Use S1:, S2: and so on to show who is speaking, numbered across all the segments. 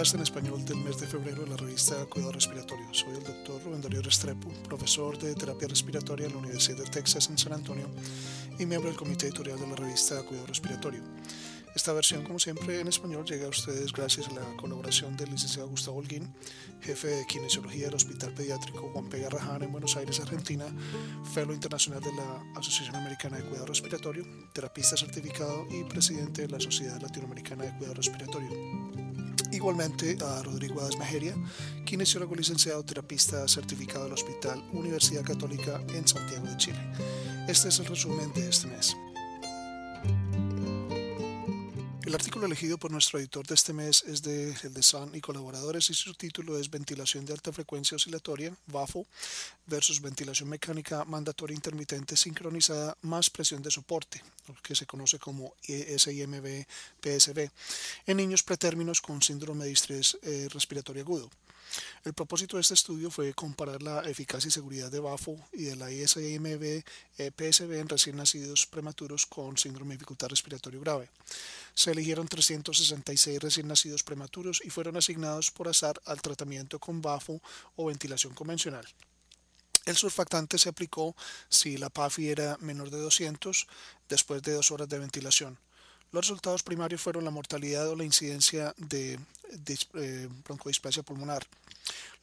S1: podcast en español del mes de febrero de la revista Cuidado Respiratorio. Soy el doctor Rubén Darío Restrepo, profesor de terapia respiratoria en la Universidad de Texas en San Antonio y miembro del comité editorial de la revista Cuidado Respiratorio. Esta versión, como siempre, en español llega a ustedes gracias a la colaboración del licenciado Gustavo Holguín, jefe de kinesiología del Hospital Pediátrico Juan P. Garrahan en Buenos Aires, Argentina, fellow internacional de la Asociación Americana de Cuidado Respiratorio, terapista certificado y presidente de la Sociedad Latinoamericana de Cuidado Respiratorio. Igualmente a Rodrigo Adesmejeria, kinesiólogo licenciado terapista certificado del Hospital Universidad Católica en Santiago de Chile. Este es el resumen de este mes. El artículo elegido por nuestro editor de este mes es de el de Sun y colaboradores y su título es Ventilación de alta frecuencia oscilatoria, VAFO, versus ventilación mecánica mandatoria intermitente sincronizada más presión de soporte, que se conoce como SIMB-PSB, en niños pretérminos con síndrome de estrés eh, respiratorio agudo. El propósito de este estudio fue comparar la eficacia y seguridad de BAFO y de la ISIMB PSB en recién nacidos prematuros con síndrome de dificultad respiratorio grave. Se eligieron 366 recién nacidos prematuros y fueron asignados por azar al tratamiento con BAFO o ventilación convencional. El surfactante se aplicó si la PAFI era menor de 200 después de dos horas de ventilación. Los resultados primarios fueron la mortalidad o la incidencia de, eh, broncodisplasia pulmonar.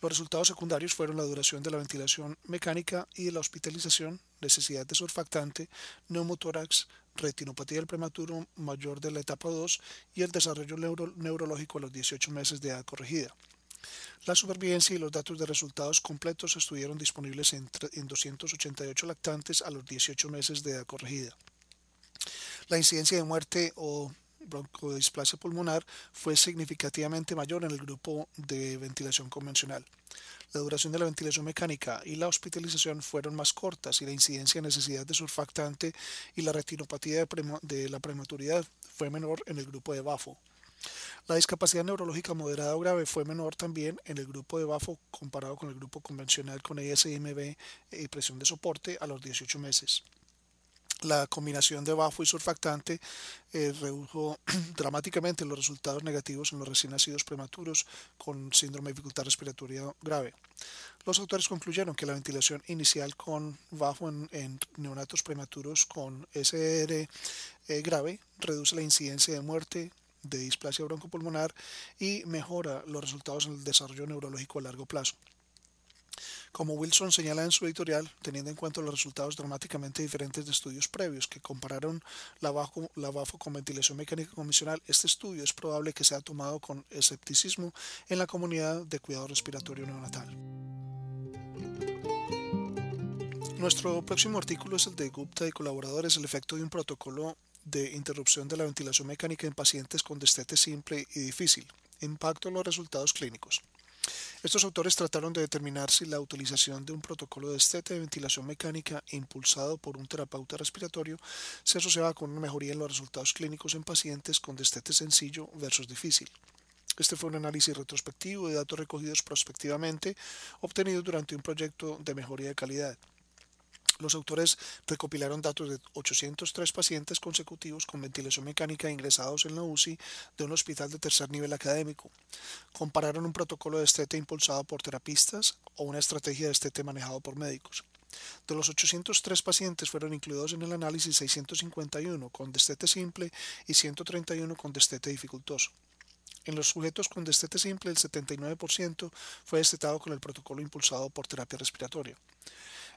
S1: Los resultados secundarios fueron la duración de la ventilación mecánica y de la hospitalización, necesidad de surfactante, neumotórax, retinopatía del prematuro mayor de la etapa 2 y el desarrollo neurológico a los 18 meses de edad corregida. La supervivencia y los datos de resultados completos estuvieron disponibles en, en 288 lactantes a los 18 meses de edad corregida. La incidencia de muerte o broncodisplasia pulmonar fue significativamente mayor en el grupo de ventilación convencional. La duración de la ventilación mecánica y la hospitalización fueron más cortas y la incidencia de necesidad de surfactante y la retinopatía de, la prematuridad fue menor en el grupo de BAFO. La discapacidad neurológica moderada o grave fue menor también en el grupo de BAFO comparado con el grupo convencional con ESMB y presión de soporte a los 18 meses la combinación de bafo y surfactante eh, redujo dramáticamente los resultados negativos en los recién nacidos prematuros con síndrome de dificultad respiratoria grave. Los autores concluyeron que la ventilación inicial con bafo en, neonatos prematuros con SR eh, grave reduce la incidencia de muerte de displasia broncopulmonar y mejora los resultados en el desarrollo neurológico a largo plazo. Como Wilson señala en su editorial, teniendo en cuenta los resultados dramáticamente diferentes de estudios previos que compararon la BAFO, la con ventilación mecánica convencional, este estudio es probable que sea tomado con escepticismo en la comunidad de cuidado respiratorio neonatal. Nuestro próximo artículo es el de Gupta y colaboradores, el efecto de un protocolo de interrupción de la ventilación mecánica en pacientes con destete simple y difícil. Impacto en los resultados clínicos. Estos autores trataron de determinar si la utilización de un protocolo de estete de ventilación mecánica impulsado por un terapeuta respiratorio se asociaba con una mejoría en los resultados clínicos en pacientes con destete sencillo versus difícil. Este fue un análisis retrospectivo de datos recogidos prospectivamente obtenidos durante un proyecto de mejoría de calidad. Los autores recopilaron datos de 803 pacientes consecutivos con ventilación mecánica ingresados en la UCI de un hospital de tercer nivel académico. Compararon un protocolo de estete impulsado por terapistas o una estrategia de estete manejado por médicos. De los 803 pacientes fueron incluidos en el análisis 651 con destete simple y 131 con destete dificultoso. En los sujetos con destete simple, el 79% fue destetado con el protocolo impulsado por terapia respiratoria.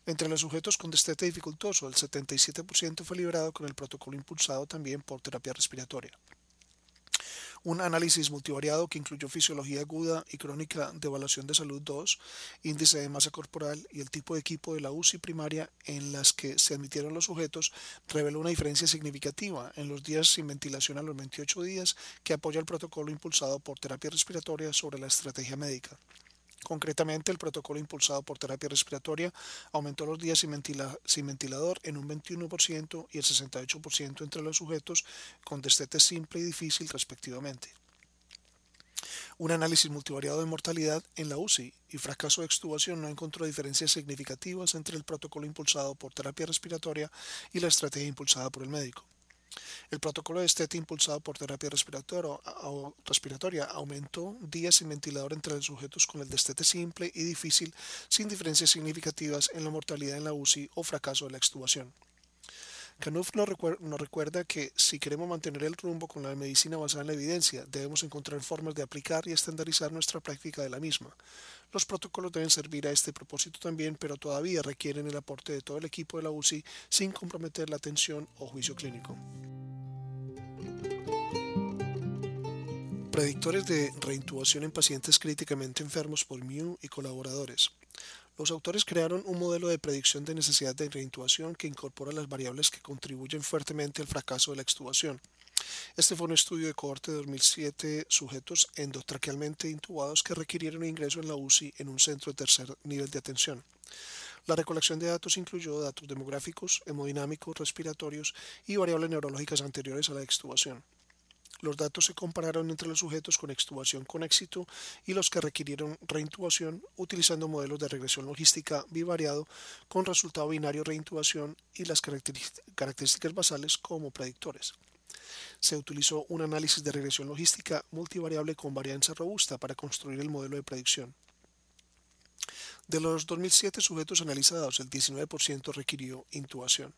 S1: Entre los sujetos con destete dificultoso, el 77% fue liberado con el protocolo impulsado también por terapia respiratoria. Un análisis multivariado que incluyó fisiología aguda y crónica de evaluación de salud 2, índice de masa corporal y el tipo de equipo de la UCI primaria en las que se admitieron los sujetos, reveló una diferencia significativa en los días sin ventilación a los 28 días que apoya el protocolo impulsado por terapia respiratoria sobre la estrategia médica. Concretamente, el protocolo impulsado por terapia respiratoria aumentó los días sin, ventilador en un 21% y el 68% entre los sujetos con destete simple y difícil respectivamente. Un análisis multivariado de mortalidad en la UCI y fracaso de extubación no encontró diferencias significativas entre el protocolo impulsado por terapia respiratoria y la estrategia impulsada por el médico. El protocolo de STET impulsado por terapia respiratoria aumentó días sin ventilador entre los sujetos con el destete simple y difícil sin diferencias significativas en la mortalidad en la UCI o fracaso de la extubación. Canuf nos, recuerda que si queremos mantener el rumbo con la medicina basada en la evidencia, debemos encontrar formas de aplicar y estandarizar nuestra práctica de la misma. Los protocolos deben servir a este propósito también, pero todavía requieren el aporte de todo el equipo de la UCI sin comprometer la atención o juicio clínico. Predictores de reintubación en pacientes críticamente enfermos por Mew y colaboradores. Los autores crearon un modelo de predicción de necesidad de reintubación que incorpora las variables que contribuyen fuertemente al fracaso de la extubación. Este fue un estudio de cohorte de 2007 sujetos endotraquealmente intubados que requirieron ingreso en la UCI en un centro de tercer nivel de atención. La recolección de datos incluyó datos demográficos, hemodinámicos, respiratorios y variables neurológicas anteriores a la extubación. Los datos se compararon entre los sujetos con extubación con éxito y los que requirieron reintubación utilizando modelos de regresión logística bivariado con resultado binario reintubación y las características basales como predictores. Se utilizó un análisis de regresión logística multivariable con varianza robusta para construir el modelo de predicción. De los 2.007 sujetos analizados, el 19% requirió intubación.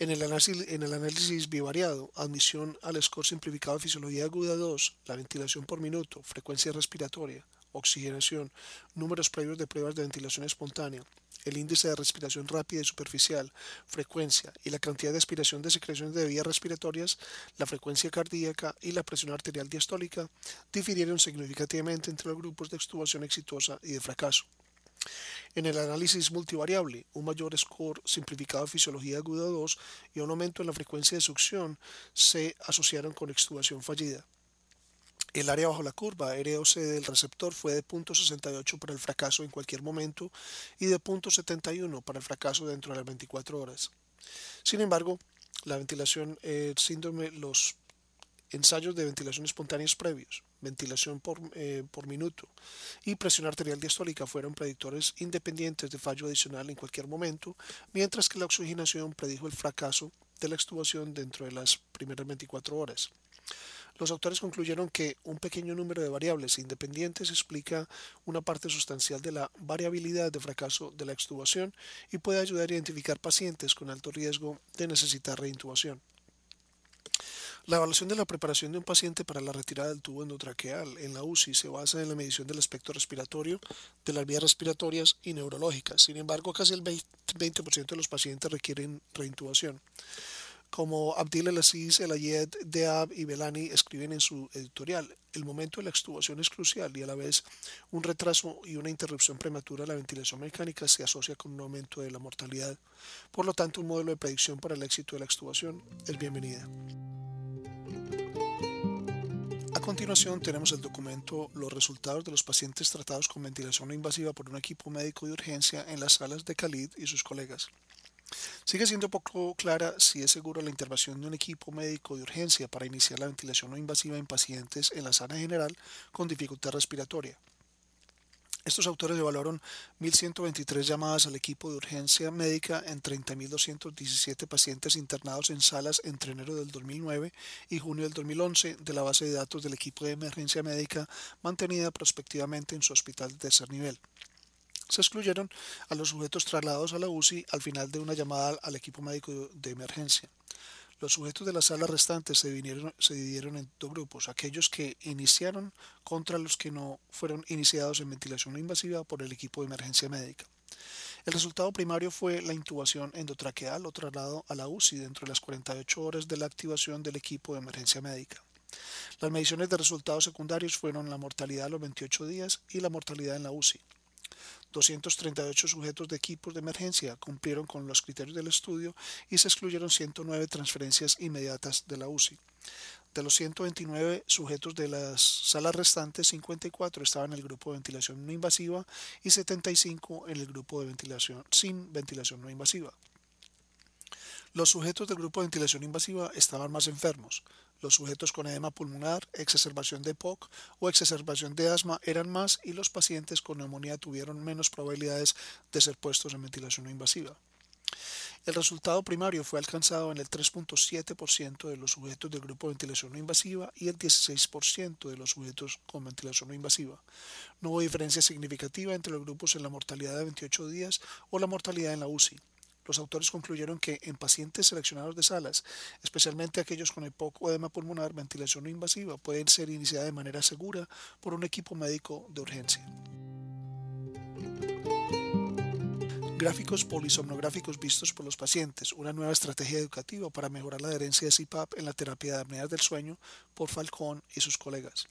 S1: En el, análisis, bivariado, admisión al score simplificado de fisiología aguda 2, la ventilación por minuto, frecuencia respiratoria, oxigenación, números previos de pruebas de ventilación espontánea, el índice de respiración rápida y superficial, frecuencia y la cantidad de aspiración de secreciones de vías respiratorias, la frecuencia cardíaca y la presión arterial diastólica difirieron significativamente entre los grupos de extubación exitosa y de fracaso. En el análisis multivariable, un mayor score simplificado de fisiología aguda 2 y un aumento en la frecuencia de succión se asociaron con extubación fallida. El área bajo la curva, ROC del receptor, fue de 0.68 para el fracaso en cualquier momento y de 0.71 para el fracaso dentro de las 24 horas. Sin embargo, la ventilación, el síndrome, los ensayos de ventilación espontáneos previos, ventilación por, eh, por, minuto y presión arterial diastólica fueron predictores independientes de fallo adicional en cualquier momento, mientras que la oxigenación predijo el fracaso de la extubación dentro de las primeras 24 horas. Los autores concluyeron que un pequeño número de variables independientes explica una parte sustancial de la variabilidad de fracaso de la extubación y puede ayudar a identificar pacientes con alto riesgo de necesitar reintubación. La evaluación de la preparación de un paciente para la retirada del tubo endotraqueal en la UCI se basa en la medición del aspecto respiratorio, de las vías respiratorias y neurológicas. Sin embargo, casi el 20% de los pacientes requieren reintubación. Como Abdil El-Aziz, El Ayed, Deab y Belani escriben en su editorial, el momento de la extubación es crucial y a la vez un retraso y una interrupción prematura de la ventilación mecánica se asocia con un aumento de la mortalidad. Por lo tanto, un modelo de predicción para el éxito de la extubación es bienvenida. Continuación tenemos el documento Los resultados de los pacientes tratados con ventilación no invasiva por un equipo médico de urgencia en las salas de Khalid y sus colegas. Sigue siendo poco clara si es seguro la intervención de un equipo médico de urgencia para iniciar la ventilación no invasiva en pacientes en la sala general con dificultad respiratoria. Estos autores evaluaron 1.123 llamadas al equipo de urgencia médica en 30.217 pacientes internados en salas entre enero del 2009 y junio del 2011 de la base de datos del equipo de emergencia médica mantenida prospectivamente en su hospital de tercer nivel. Se excluyeron a los sujetos trasladados a la UCI al final de una llamada al equipo médico de emergencia. Los sujetos de la sala restantes se, dividieron en dos grupos, aquellos que iniciaron contra los que no fueron iniciados en ventilación invasiva por el equipo de emergencia médica. El resultado primario fue la intubación endotraqueal o traslado a la UCI dentro de las 48 horas de la activación del equipo de emergencia médica. Las mediciones de resultados secundarios fueron la mortalidad a los 28 días y la mortalidad en la UCI. 238 sujetos de equipos de emergencia cumplieron con los criterios del estudio y se excluyeron 109 transferencias inmediatas de la UCI. De los 129 sujetos de las salas restantes, 54 estaban en el grupo de ventilación no invasiva y 75 en el grupo de ventilación sin ventilación no invasiva. Los sujetos del grupo de ventilación invasiva estaban más enfermos. Los sujetos con edema pulmonar, exacerbación de POC o exacerbación de asma eran más y los pacientes con neumonía tuvieron menos probabilidades de ser puestos en ventilación no invasiva. El resultado primario fue alcanzado en el 3.7% de los sujetos del grupo de ventilación no invasiva y el 16% de los sujetos con ventilación no invasiva. No hubo diferencia significativa entre los grupos en la mortalidad de 28 días o la mortalidad en la UCI. Los autores concluyeron que en pacientes seleccionados de salas, especialmente aquellos con o edema pulmonar, ventilación no invasiva pueden ser iniciada de manera segura por un equipo médico de urgencia. Gráficos polisomnográficos vistos por los pacientes, una nueva estrategia educativa para mejorar la adherencia de CPAP en la terapia de apneas del sueño por Falcón y sus colegas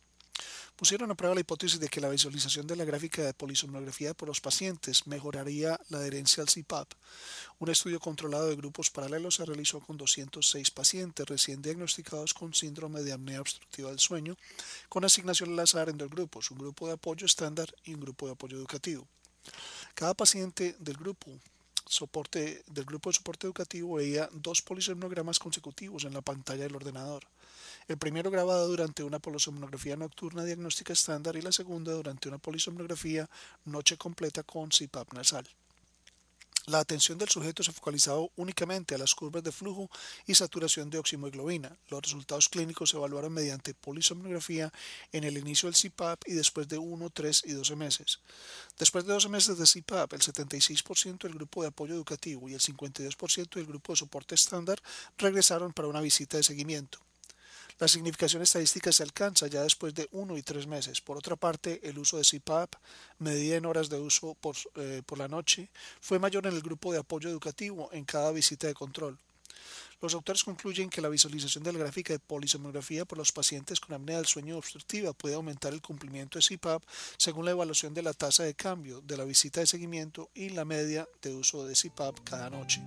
S1: pusieron a prueba la hipótesis de que la visualización de la gráfica de polisomnografía por los pacientes mejoraría la adherencia al CPAP. Un estudio controlado de grupos paralelos se realizó con 206 pacientes recién diagnosticados con síndrome de apnea obstructiva del sueño, con asignación al azar en dos grupos, un grupo de apoyo estándar y un grupo de apoyo educativo. Cada paciente del grupo soporte del grupo de soporte educativo veía dos polisomnogramas consecutivos en la pantalla del ordenador. El primero grabado durante una polisomnografía nocturna diagnóstica estándar y la segunda durante una polisomnografía noche completa con CPAP nasal. La atención del sujeto se focalizaba únicamente a las curvas de flujo y saturación de oximoglobina. Los resultados clínicos se evaluaron mediante polisomnografía en el inicio del CPAP y después de 1, 3 y 12 meses. Después de 12 meses de CPAP, el 76% del grupo de apoyo educativo y el 52% del grupo de soporte estándar regresaron para una visita de seguimiento. La significación estadística se alcanza ya después de uno y tres meses. Por otra parte, el uso de CPAP, medida en horas de uso por, eh, por la noche, fue mayor en el grupo de apoyo educativo en cada visita de control. Los autores concluyen que la visualización de la gráfica de polisomnografía por los pacientes con apnea del sueño obstructiva puede aumentar el cumplimiento de CPAP según la evaluación de la tasa de cambio de la visita de seguimiento y la media de uso de CPAP cada noche.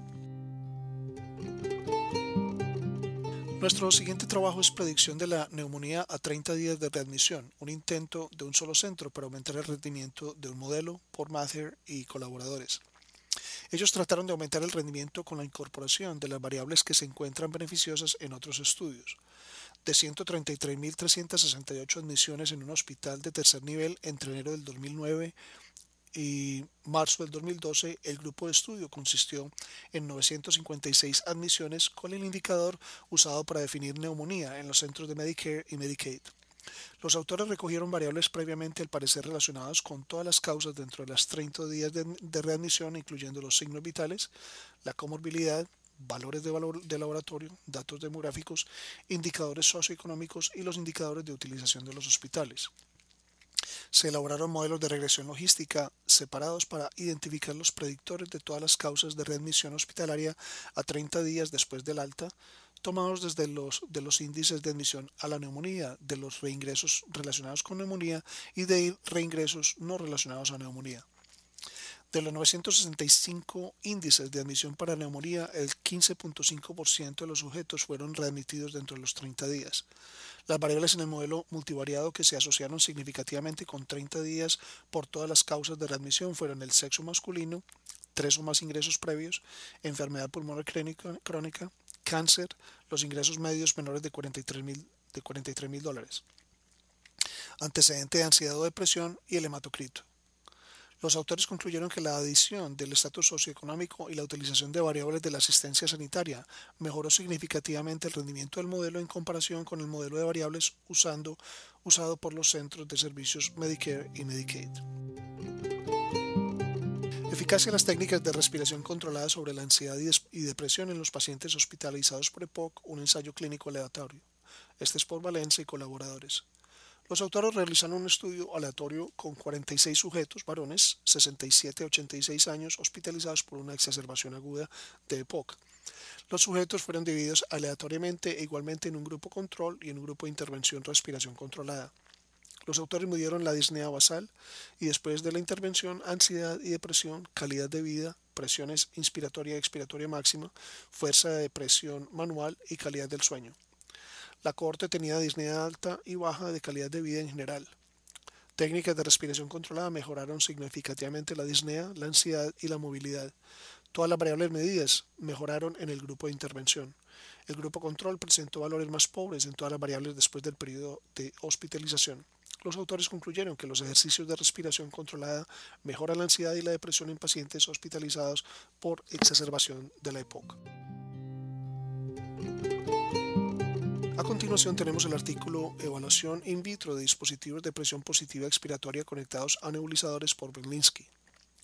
S1: Nuestro siguiente trabajo es predicción de la neumonía a 30 días de readmisión, un intento de un solo centro para aumentar el rendimiento de un modelo por Mather y colaboradores. Ellos trataron de aumentar el rendimiento con la incorporación de las variables que se encuentran beneficiosas en otros estudios. De 133.368 admisiones en un hospital de tercer nivel entre enero del 2009 y marzo del 2012, el grupo de estudio consistió en 956 admisiones con el indicador usado para definir neumonía en los centros de Medicare y Medicaid. Los autores recogieron variables previamente al parecer relacionadas con todas las causas dentro de las 30 días de, readmisión, incluyendo los signos vitales, la comorbilidad, valores de, valor de laboratorio, datos demográficos, indicadores socioeconómicos y los indicadores de utilización de los hospitales se elaboraron modelos de regresión logística separados para identificar los predictores de todas las causas de readmisión hospitalaria a 30 días después del alta, tomados desde los, de los índices de admisión a la neumonía, de los reingresos relacionados con neumonía y de reingresos no relacionados a neumonía. De los 965 índices de admisión para neumonía, el 15.5% de los sujetos fueron readmitidos dentro de los 30 días. Las variables en el modelo multivariado que se asociaron significativamente con 30 días por todas las causas de readmisión fueron el sexo masculino, tres o más ingresos previos, enfermedad pulmonar crónica, cáncer, los ingresos medios menores de 43 mil dólares, antecedente de ansiedad o depresión y el hematocrito. Los autores concluyeron que la adición del estatus socioeconómico y la utilización de variables de la asistencia sanitaria mejoró significativamente el rendimiento del modelo en comparación con el modelo de variables usando, usado por los centros de servicios Medicare y Medicaid. Eficacia de las técnicas de respiración controlada sobre la ansiedad y depresión en los pacientes hospitalizados por EPOC, un ensayo clínico aleatorio. Este es por Valencia y colaboradores. Los autores realizaron un estudio aleatorio con 46 sujetos, varones, 67 a 86 años, hospitalizados por una exacerbación aguda de EPOC. Los sujetos fueron divididos aleatoriamente e igualmente en un grupo control y en un grupo de intervención respiración controlada. Los autores midieron la disnea basal y después de la intervención ansiedad y depresión, calidad de vida, presiones inspiratoria y expiratoria máxima, fuerza de presión manual y calidad del sueño. La cohorte tenía disnea alta y baja de calidad de vida en general. Técnicas de respiración controlada mejoraron significativamente la disnea, la ansiedad y la movilidad. Todas las variables medidas mejoraron en el grupo de intervención. El grupo control presentó valores más pobres en todas las variables después del periodo de hospitalización. Los autores concluyeron que los ejercicios de respiración controlada mejoran la ansiedad y la depresión en pacientes hospitalizados por exacerbación de la EPOC. A continuación tenemos el artículo Evaluación in vitro de dispositivos de presión positiva expiratoria conectados a nebulizadores por Berlinsky.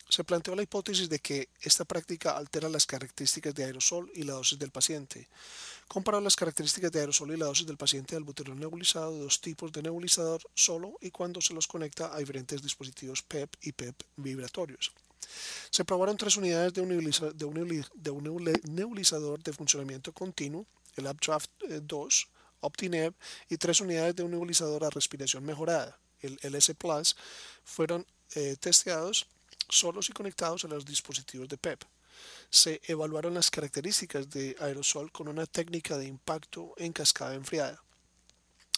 S1: Se planteó la hipótesis de que esta práctica altera las características de aerosol y la dosis del paciente. Comparó las características de aerosol y la dosis del paciente al buterol nebulizado de dos tipos de nebulizador solo y cuando se los conecta a diferentes dispositivos PEP y PEP vibratorios. Se probaron tres unidades de un, nebulizador de funcionamiento continuo, el Updraft 2, eh, OptiNeb, y tres unidades de un nebulizador a respiración mejorada, el LS Plus, fueron eh, testeados solos y conectados a los dispositivos de PEP. Se evaluaron las características de aerosol con una técnica de impacto en cascada enfriada.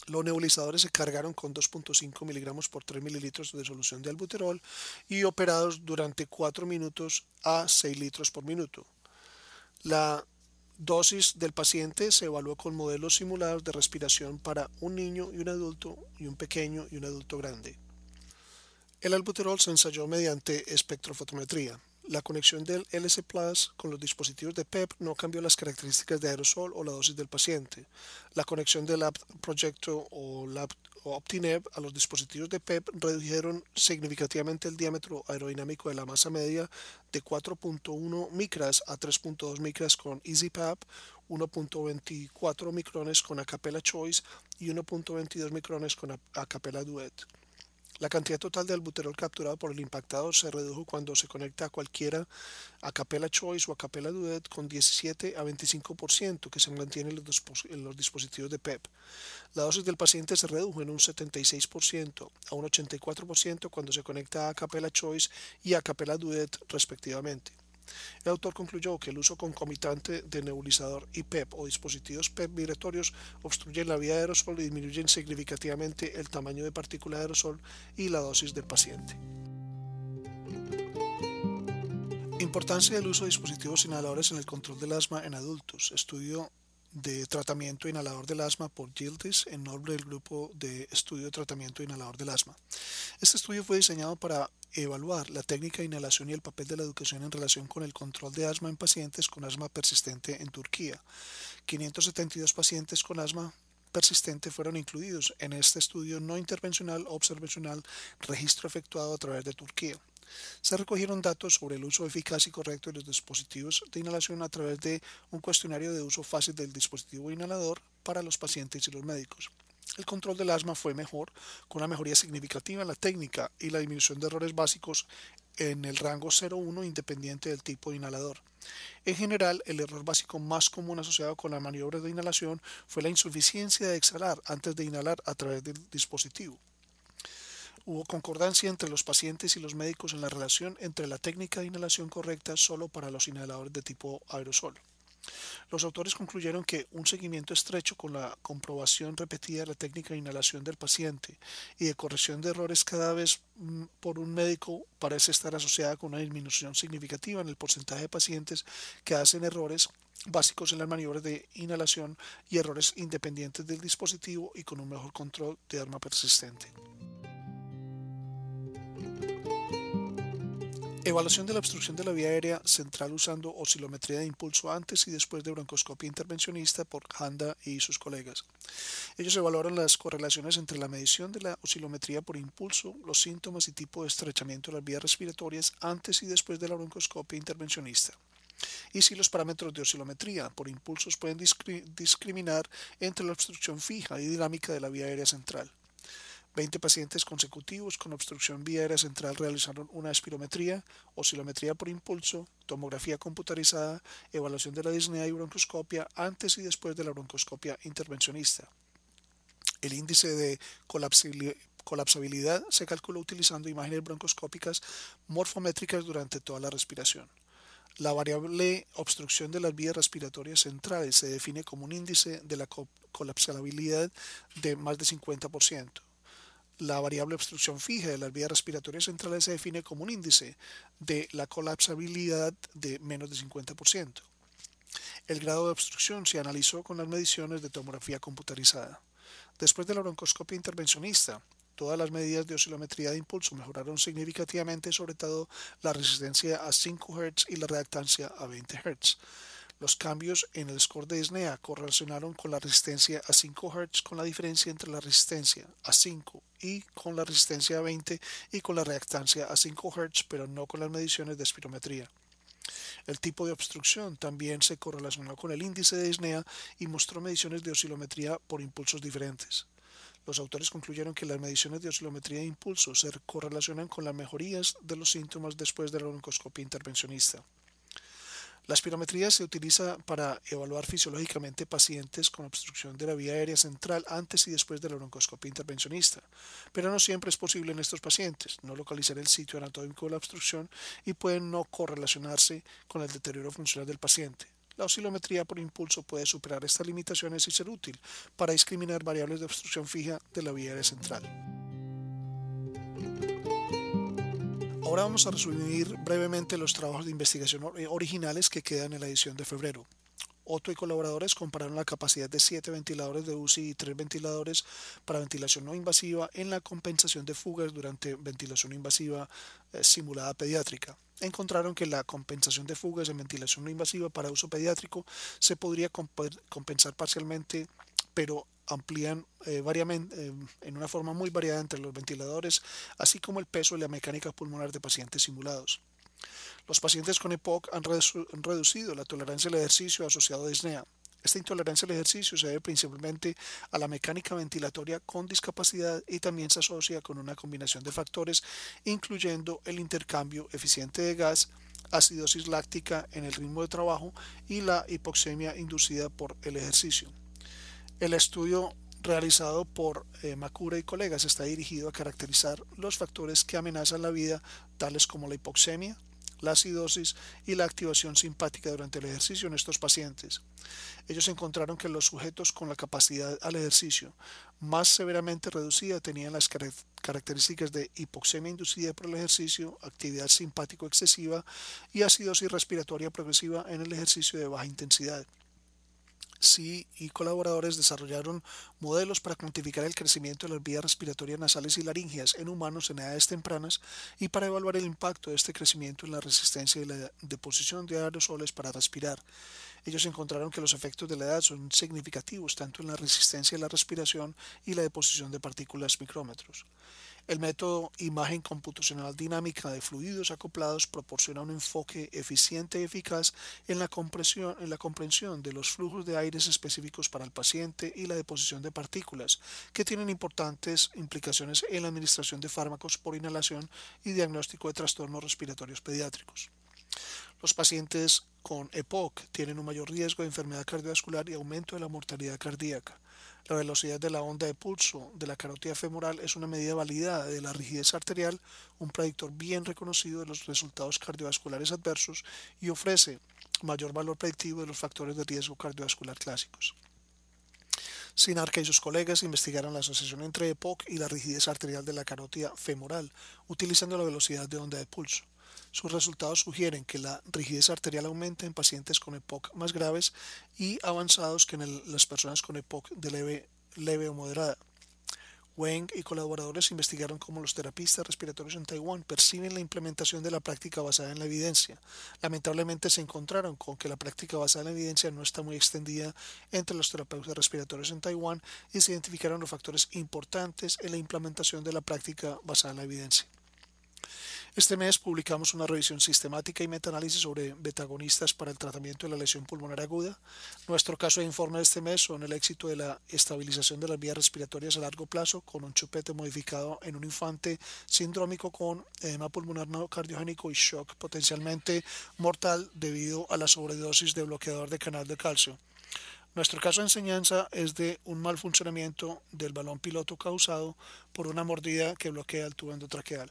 S1: Los nebulizadores se cargaron con 2.5 miligramos por 3 mililitros de solución de albuterol y operados durante 4 minutos a 6 litros por minuto. La dosis del paciente se evaluó con modelos simulados de respiración para un niño y un adulto y un pequeño y un adulto grande. El albuterol se ensayó mediante espectrofotometría. La conexión del LS Plus con los dispositivos de PEP no cambió las características de aerosol o la dosis del paciente. La conexión del Lab Projecto o Lab Optineb a los dispositivos de PEP redujeron significativamente el diámetro aerodinámico de la masa media de 4.1 micras a 3.2 micras con EasyPAP, 1.24 micrones con Acapella Choice y 1.22 micrones con Acapella Duet. La cantidad total de albuterol capturado por el impactado se redujo cuando se conecta a cualquiera a Capella Choice o a Capella Duet con 17 a 25% que se mantiene en los, dispositivos de PEP. La dosis del paciente se redujo en un 76% a un 84% cuando se conecta a Capella Choice y a Capella Duet respectivamente. El autor concluyó que el uso concomitante de nebulizador y PEP o dispositivos PEP vibratorios obstruyen la vía de aerosol y disminuyen significativamente el tamaño de partícula de aerosol y la dosis del paciente. Importancia del uso de dispositivos inhaladores en el control del asma en adultos. Estudio de tratamiento inhalador del asma por Gildis en nombre del grupo de estudio de tratamiento inhalador del asma. Este estudio fue diseñado para evaluar la técnica de inhalación y el papel de la educación en relación con el control de asma en pacientes con asma persistente en Turquía. 572 pacientes con asma persistente fueron incluidos en este estudio no intervencional observacional registro efectuado a través de Turquía. Se recogieron datos sobre el uso eficaz y correcto de los dispositivos de inhalación a través de un cuestionario de uso fácil del dispositivo inhalador para los pacientes y los médicos. El control del asma fue mejor, con una mejoría significativa en la técnica y la disminución de errores básicos en el rango 0-1 independiente del tipo de inhalador. En general, el error básico más común asociado con la maniobra de inhalación fue la insuficiencia de exhalar antes de inhalar a través del dispositivo. Hubo concordancia entre los pacientes y los médicos en la relación entre la técnica de inhalación correcta solo para los inhaladores de tipo aerosol. Los autores concluyeron que un seguimiento estrecho con la comprobación repetida de la técnica de inhalación del paciente y de corrección de errores cada vez mm, por un médico parece estar asociada con una disminución significativa en el porcentaje de pacientes que hacen errores básicos en las maniobras de inhalación y errores independientes del dispositivo y con un mejor control de arma persistente. Evaluación de la obstrucción de la vía aérea central usando oscilometría de impulso antes y después de broncoscopia intervencionista por Handa y sus colegas. Ellos evaluaron las correlaciones entre la medición de la oscilometría por impulso, los síntomas y tipo de estrechamiento de las vías respiratorias antes y después de la broncoscopia intervencionista y si los parámetros de oscilometría por impulsos pueden discriminar entre la obstrucción fija y dinámica de la vía aérea central. 20 pacientes consecutivos con obstrucción vía aérea central realizaron una espirometría, oscilometría por impulso, tomografía computarizada, evaluación de la disnea y broncoscopia antes y después de la broncoscopia intervencionista. El índice de colapsabilidad se calculó utilizando imágenes broncoscópicas morfométricas durante toda la respiración. La variable obstrucción de las vías respiratorias centrales se define como un índice de la colapsabilidad de más de 50%. La variable obstrucción fija de las vías respiratorias centrales se define como un índice de la colapsabilidad de menos de 50%. El grado de obstrucción se analizó con las mediciones de tomografía computarizada. Después de la broncoscopia intervencionista, Todas las medidas de oscilometría de impulso mejoraron significativamente, sobre todo la resistencia a 5 Hz y la reactancia a 20 Hz. Los cambios en el score de SNEA correlacionaron con la resistencia a 5 Hz con la diferencia entre la resistencia a 5 y con la resistencia a 20 y con la reactancia a 5 Hz, pero no con las mediciones de espirometría. El tipo de obstrucción también se correlacionó con el índice de SNEA y mostró mediciones de oscilometría por impulsos diferentes. Los autores concluyeron que las mediciones de oscilometría de impulso se correlacionan con las mejorías de los síntomas después de la broncoscopia intervencionista. La espirometría se utiliza para evaluar fisiológicamente pacientes con obstrucción de la vía aérea central antes y después de la broncoscopia intervencionista, pero no siempre es posible en estos pacientes no localizar el sitio anatómico de la obstrucción y pueden no correlacionarse con el deterioro funcional del paciente. La oscilometría por impulso puede superar estas limitaciones y ser útil para discriminar variables de obstrucción fija de la vía aérea central. Ahora vamos a resumir brevemente los trabajos de investigación eh, originales que quedan en la edición de febrero. Otto y colaboradores compararon la capacidad de 7 ventiladores de UCI y 3 ventiladores para ventilación no invasiva en la compensación de fugas durante ventilación invasiva eh, simulada pediátrica. Encontraron que la compensación de fugas en ventilación no invasiva para uso pediátrico se podría compensar parcialmente, pero amplían eh, eh, en una forma muy variada entre los ventiladores, así como el peso y la mecánica pulmonar de pacientes simulados. Los pacientes con EPOC han, reducido la tolerancia al ejercicio asociado a disnea. Esta intolerancia al ejercicio se debe principalmente a la mecánica ventilatoria con discapacidad y también se asocia con una combinación de factores, incluyendo el intercambio eficiente de gas, acidosis láctica en el ritmo de trabajo y la hipoxemia inducida por el ejercicio. El estudio realizado por eh, Macura y colegas está dirigido a caracterizar los factores que amenazan la vida, tales como la hipoxemia, la acidosis y la activación simpática durante el ejercicio en estos pacientes. Ellos encontraron que los sujetos con la capacidad al ejercicio más severamente reducida tenían las características de hipoxemia inducida por el ejercicio, actividad simpático excesiva y acidosis respiratoria progresiva en el ejercicio de baja intensidad. Sí y colaboradores desarrollaron modelos para cuantificar el crecimiento de las vías respiratorias nasales y laringeas en humanos en edades tempranas y para evaluar el impacto de este crecimiento en la resistencia y la deposición de aerosoles para respirar. Ellos encontraron que los efectos de la edad son significativos tanto en la resistencia de la respiración y la deposición de partículas micrómetros. El método imagen computacional dinámica de fluidos acoplados proporciona un enfoque eficiente y eficaz en la, comprensión de los flujos de aires específicos para el paciente y la deposición de partículas, que tienen importantes implicaciones en la administración de fármacos por inhalación y diagnóstico de trastornos respiratorios pediátricos. Los pacientes con EPOC tienen un mayor riesgo de enfermedad cardiovascular y aumento de la mortalidad cardíaca. La velocidad de la onda de pulso de la carótida femoral es una medida validada de la rigidez arterial, un predictor bien reconocido de los resultados cardiovasculares adversos y ofrece mayor valor predictivo de los factores de riesgo cardiovascular clásicos. Sinarca y sus colegas investigaron la asociación entre EPOC y la rigidez arterial de la carótida femoral, utilizando la velocidad de onda de pulso. Sus resultados sugieren que la rigidez arterial aumenta en pacientes con EPOC más graves y avanzados que en las personas con EPOC de leve, leve o moderada. Weng y colaboradores investigaron cómo los terapistas respiratorios en Taiwán perciben la implementación de la práctica basada en la evidencia. Lamentablemente se encontraron con que la práctica basada en la evidencia no está muy extendida entre los terapeutas respiratorios en Taiwán y se identificaron los factores importantes en la implementación de la práctica basada en la evidencia. Este mes publicamos una revisión sistemática y metaanálisis sobre betagonistas para el tratamiento de la lesión pulmonar aguda. Nuestro caso de informe de este mes son el éxito de la estabilización de las vías respiratorias a largo plazo con un chupete modificado en un infante sindrómico con edema pulmonar no cardiogénico y shock potencialmente mortal debido a la sobredosis de bloqueador de canal de calcio. Nuestro caso de enseñanza es de un mal funcionamiento del balón piloto causado por una mordida que bloquea el tubo endotraqueal.